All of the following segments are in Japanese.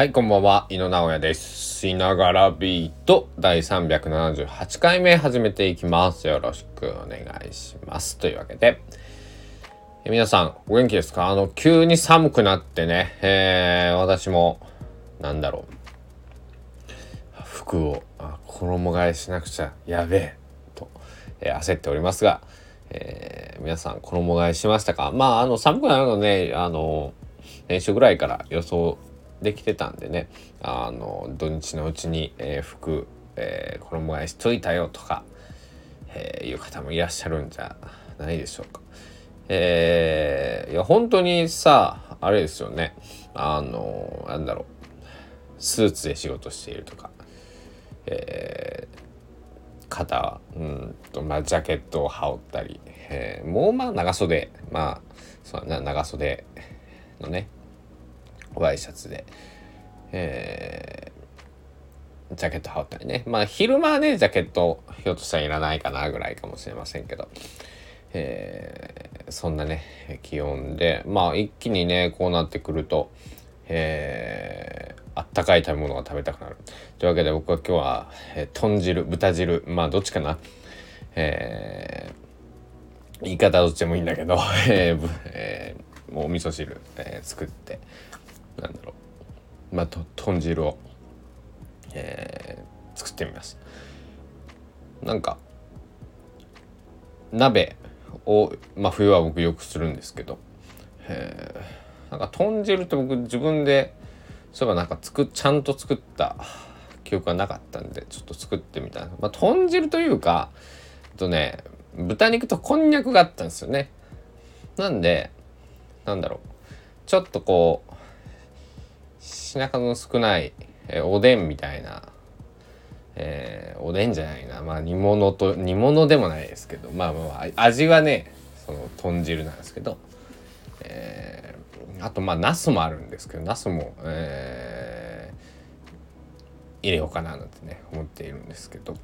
はい、こんばんは。井野直哉です。しながらビート第378回目始めていきます。よろしくお願いします。というわけで、え皆さん、お元気ですか？あの、急に寒くなってね、えー、私も、なんだろう、服をあ衣替えしなくちゃやべえ、と、えー、焦っておりますが、えー、皆さん衣替えしましたか？まあ、あの、寒くなるのね、あの、年初ぐらいから予想できてたんでね。あの土日のうちに、えー、服、えー、衣替えしといたよとか、えー、いう方もいらっしゃるんじゃないでしょうか。えー、いや本当にさあれですよね。あのなんだろう。スーツで仕事しているとか、えー、肩うんとまあジャケットを羽織ったり、えー、もうまあ長袖。まあそうな長袖のねワイシャツで、えー、ジャケット羽織ったりね。まあ昼間はね、ジャケットひょっとしたらいらないかなぐらいかもしれませんけど、えー、そんなね、気温で、まあ一気にね、こうなってくると、えー、あったかい食べ物が食べたくなる。というわけで僕は今日は、えー、豚汁、豚汁、まあどっちかな。えー、言い方どっちでもいいんだけど、えーえー、もうお味噌汁、えー、作って、なんだろう。まあと豚汁を、えー、作ってみます。なんか鍋を、まあ、冬は僕よくするんですけど、えー、なんか豚汁って僕自分でそういえばなんか作ちゃんと作った記憶がなかったんでちょっと作ってみたまあ豚汁というかとね豚肉とこんにゃくがあったんですよね。なんでなんだろう。ちょっとこう品数の少ない、えー、おでんみたいな、えー、おでんじゃないなまあ煮物と煮物でもないですけどまあまあ味はねその豚汁なんですけど、えー、あとまあナスもあるんですけどナスも、えー、入れようかななんてね思っているんですけど、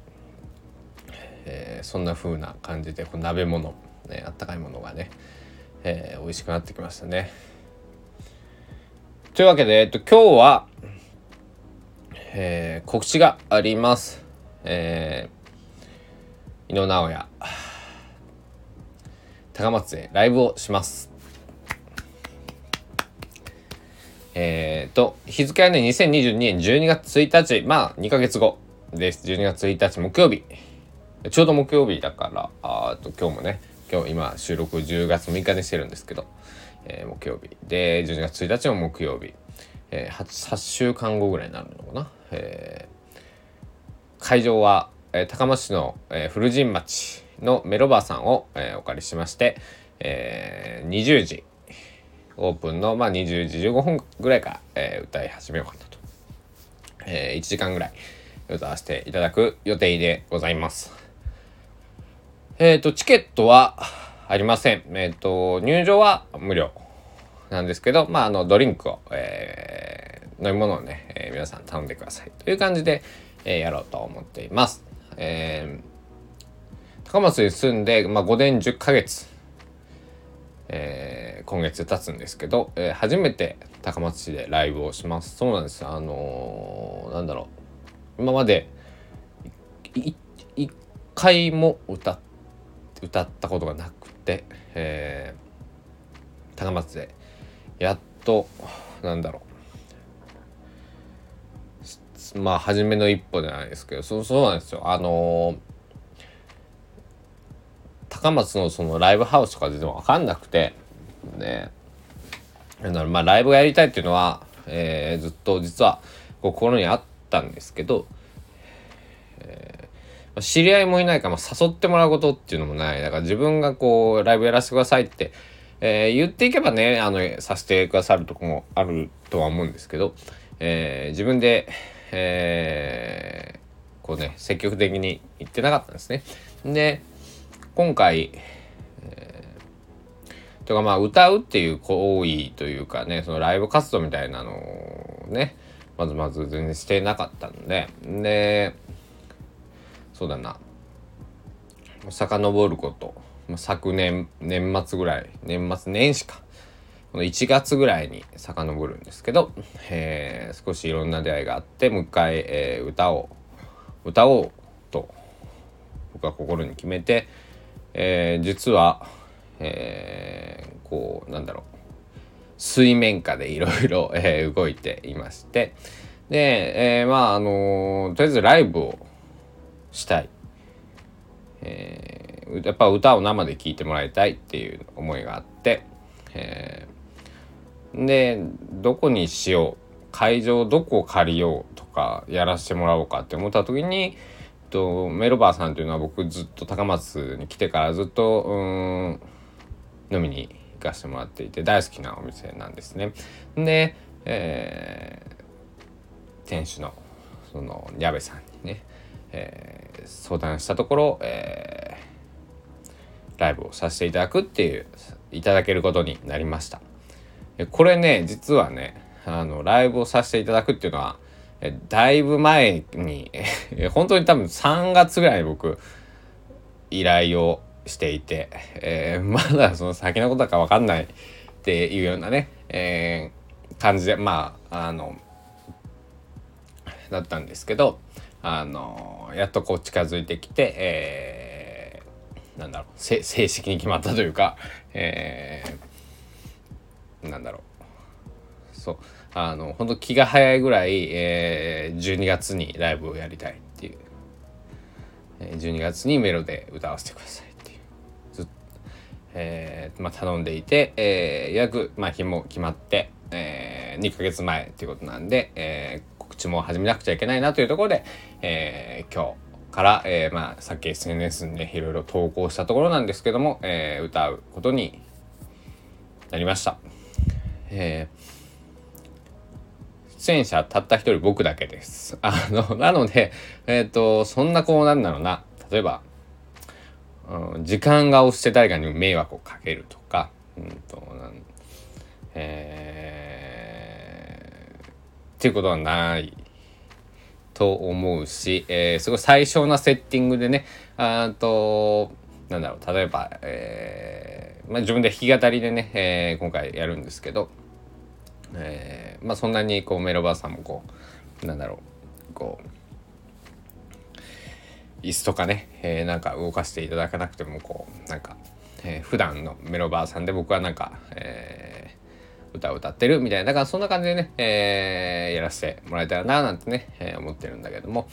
えー、そんな風な感じでこう鍋物、ね、あったかいものがね、えー、美味しくなってきましたね。というわけで、えっと、今日は、えー、告知があります。えー、井野直哉、高松でライブをします。えー、と、日付はね、2022年12月1日、まあ、2ヶ月後です。12月1日木曜日。ちょうど木曜日だから、あと今日もね、今日今収録10月6日にしてるんですけど、えー、木曜日。で12月1日も木曜日、えー、8, 8週間後ぐらいになるのかな、えー、会場は、えー、高松市の、えー、古神町のメロバーさんを、えー、お借りしまして、えー、20時オープンの、まあ、20時15分ぐらいから、えー、歌い始めようかなと、えー、1時間ぐらい歌わせていただく予定でございます。えっ、ー、とチケットはありません。えっ、ー、と、入場は無料なんですけど、まあ、あの、ドリンクを、えー、飲み物をね、えー、皆さん頼んでくださいという感じで、えー、やろうと思っています。えー、高松に住んで、まあ、5年10ヶ月、えー、今月経つんですけど、えー、初めて高松市でライブをします。そうなんです。あのー、なんだろう。今まで、一回も歌っ歌ったことがなくて、えー、高松でやっとなんだろう。まあ初めの一歩じゃないですけどそうそうなんですよ。あのー、高松のそのライブハウスとか全然分かんなくてねまあライブがやりたいっていうのは、えー、ずっと実は心にあったんですけど知り合いもいないから、まあ、誘ってもらうことっていうのもない。だから自分がこう、ライブやらせてくださいって、えー、言っていけばね、あの、させてくださるとこもあるとは思うんですけど、えー、自分で、えー、こうね、積極的に言ってなかったんですね。で、今回、えー、とかまあ歌うっていう行為というかね、そのライブ活動みたいなのをね、まずまず全然してなかったので、で、そうだな。遡ること。昨年年末ぐらい年末年始か。この1月ぐらいに遡るんですけど、えー、少しいろんな出会いがあってもう一回、えー、歌を歌おうと僕は心に決めて、えー、実は、えー、こうなんだろう。水面下でいろいろ動いていまして。で、えー、まああのー、とりあえずライブをしたい、えー、やっぱ歌を生で聴いてもらいたいっていう思いがあって、えー、でどこにしよう会場どこを借りようとかやらせてもらおうかって思った時にとメロバーさんというのは僕ずっと高松に来てからずっとうん飲みに行かせてもらっていて大好きなお店なんですね。で、えー、店主のその矢部さんにね、えー、相談したところ、えー、ライブをさせていただくっていういただけることになりました。これね実はねあのライブをさせていただくっていうのはだいぶ前に本当に多分3月ぐらいに僕依頼をしていて、えー、まだその先のことか分かんないっていうようなね、えー、感じでまああのだったんですけどあのやっとこう近づいてきて、えー、なんだろう正式に決まったというか、えー、なんだろう。そう。あの本当気が早いぐらい、えー、12月にライブをやりたいっていう、えー、12月にメロで歌わせてくださいっていう。ずえーまあ、頼んでいて、えー、予約、まあ、日も決まって、えー、2ヶ月前っていうことなんで、えー、知も始めなくちゃいけないなというところで、えー、今日から、えー、まあ、さっき SNS にいろいろ投稿したところなんですけども、えー、歌うことになりました。えー出演者たった一人僕だけです。あの、なので、えっ、ー、と、そんなこうなんだろうな。例えば、うん、時間が押して誰かに迷惑をかけるとか、うんと、なんえー、っていうことはないと思うし、えー、すごい最小なセッティングでね、あと、なんだろう、例えば、えー、まあ、自分で弾き語りでね、えー、今回やるんですけど、えー、まあそんなにこうメロバーさんもこうなんだろうこう椅子とかね、えー、なんか動かしていただかなくてもこうなんか、えー、普段のメロバーさんで僕はなんか、えー、歌を歌ってるみたいな。だからそんな感じでね、えー、やらせてもらえたらななんてね、えー、思ってるんだけども、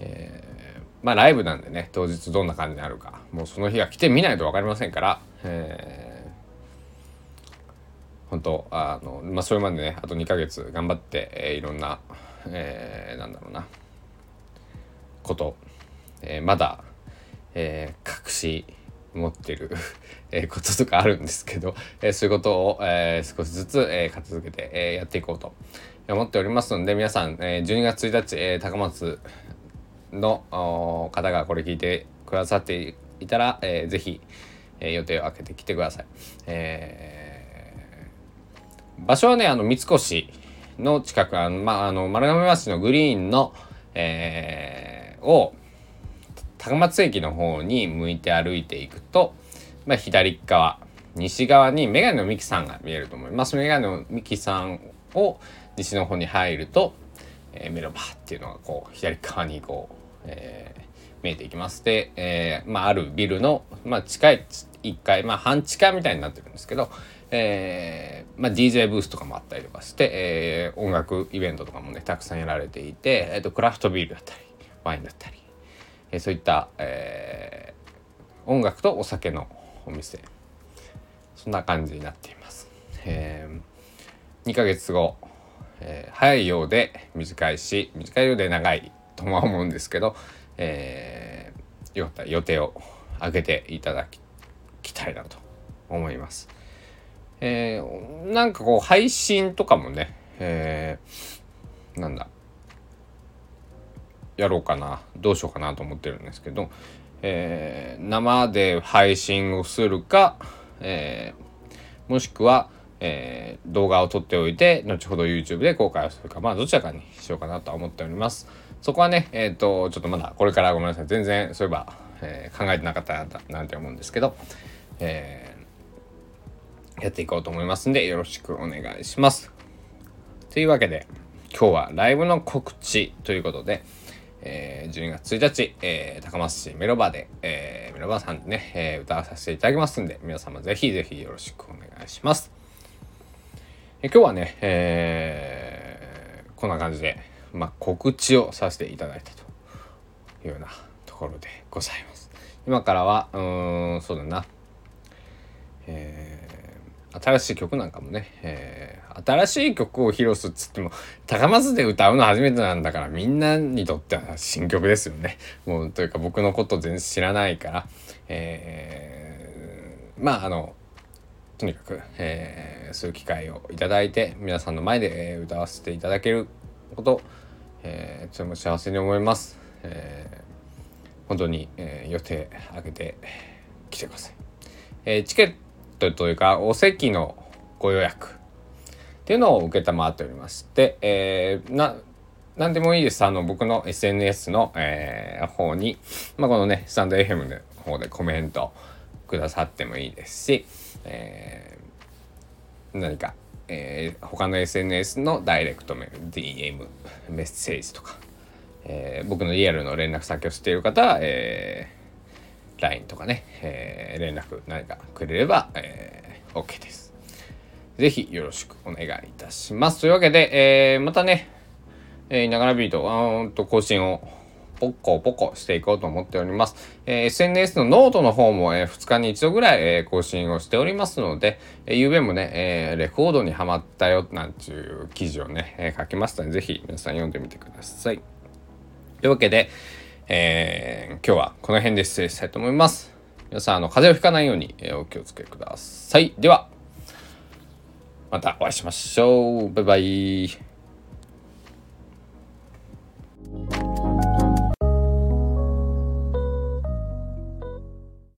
えー、まあライブなんでね当日どんな感じになるか。もうその日が来てみないと分かりませんから、えー本当あの、まあ、それまでねあと2ヶ月頑張って、えー、いろんな、えー、なんだろうな。こと、えー、まだ、えー、隠し持ってる えこととかあるんですけど、えー、そういうことを、えー、少しずつ、えー、片付けて、えー、やっていこうと思っておりますので皆さん、えー、12月1日、えー、高松の方がこれ聞いてくださっていたら、えー、ぜひ、えー、予定を空けてきてください。えー場所はね、あの、三越の近く、あの、まあ、あの、丸亀橋のグリーンの、えー、を、高松駅の方に向いて歩いていくと、まあ、左側、西側にメガネのミキさんが見えると思います。メガネのミキさんを西の方に入ると、えー、メロバーっていうのがこう、左側にこう、えー、見えていきます。で、えー、まあ、あるビルの、まあ、近い1階、まあ、半地下みたいになってるんですけど、えーまあ、DJ ブースとかもあったりとかして、えー、音楽イベントとかもねたくさんやられていて、えーと、クラフトビールだったりワインだったり、え、そういった、えー、音楽とお酒のお店そんな感じになっています。えー、2ヶ月後、えー、早いようで短いし短いようで長いとは思うんですけど、えー、よかった予定を上げていただきたいなと思います。えー、なんかこう配信とかもね、えー、なんだやろうかなどうしようかなと思ってるんですけど、えー、生で配信をするか、えー、もしくは、えー、動画を撮っておいて後ほど YouTube で公開をするかまあどちらかにしようかなとは思っておりますそこはねえっ、とちょっとまだこれからごめんなさい全然そういえば、え、考えてなかったななんて思うんですけど、えやっていこうと思いますんで、よろしくお願いします。というわけで、今日はライブの告知ということで、えー、12月1日、えー、高松市メロバで、えー、メロバさんでね、えー、歌わさせていただきますんで、皆様ぜひぜひよろしくお願いします。え今日はね、えー、こんな感じで、まあ、告知をさせていただいたというようなところでございます。今からは、うん、そうだな、新しい曲なんかもね、えー、新しい曲を披露するっつっても高松で歌うの初めてなんだからみんなにとっては新曲ですよね。もうというか僕のこと全然知らないから、えー、まああのとにかく、えー、そういう機会をいただいて皆さんの前で、歌わせていただけること、えー、とても幸せに思います。えー、本当に、えー、予定開けて来てください。えー、チケットというかお席のご予約っていうのを承っておりまして、えー、な何でもいいです。あの、僕の SNS の、えー、方に、まあ、このね、スタンド FM の方でコメントくださってもいいですし、えー、何か、えー、他の SNS のダイレクトメール、DM、メッセージとか、えー、僕のリアルの連絡先を知っている方は、え、LINE とかね、えー、連絡何かくれれば、えー、OK です。ぜひよろしくお願いいたします。というわけで、えー、またね、えー、ながらビート、あーんと更新をポッコポコしていこうと思っております。えー、SNS のノートの方も、えー、2日に1度ぐらい、えー、更新をしておりますので、えー、ゆうべもね、え、レコードにはまったよなんていう記事をね、え、書きましたので、ぜひ皆さん読んでみてください。というわけで、えー、今日はこの辺で失礼したいと思います。皆さん、あの、風邪をひかないように、えー、お気をつけください。では、またお会いしましょう。バイバイ。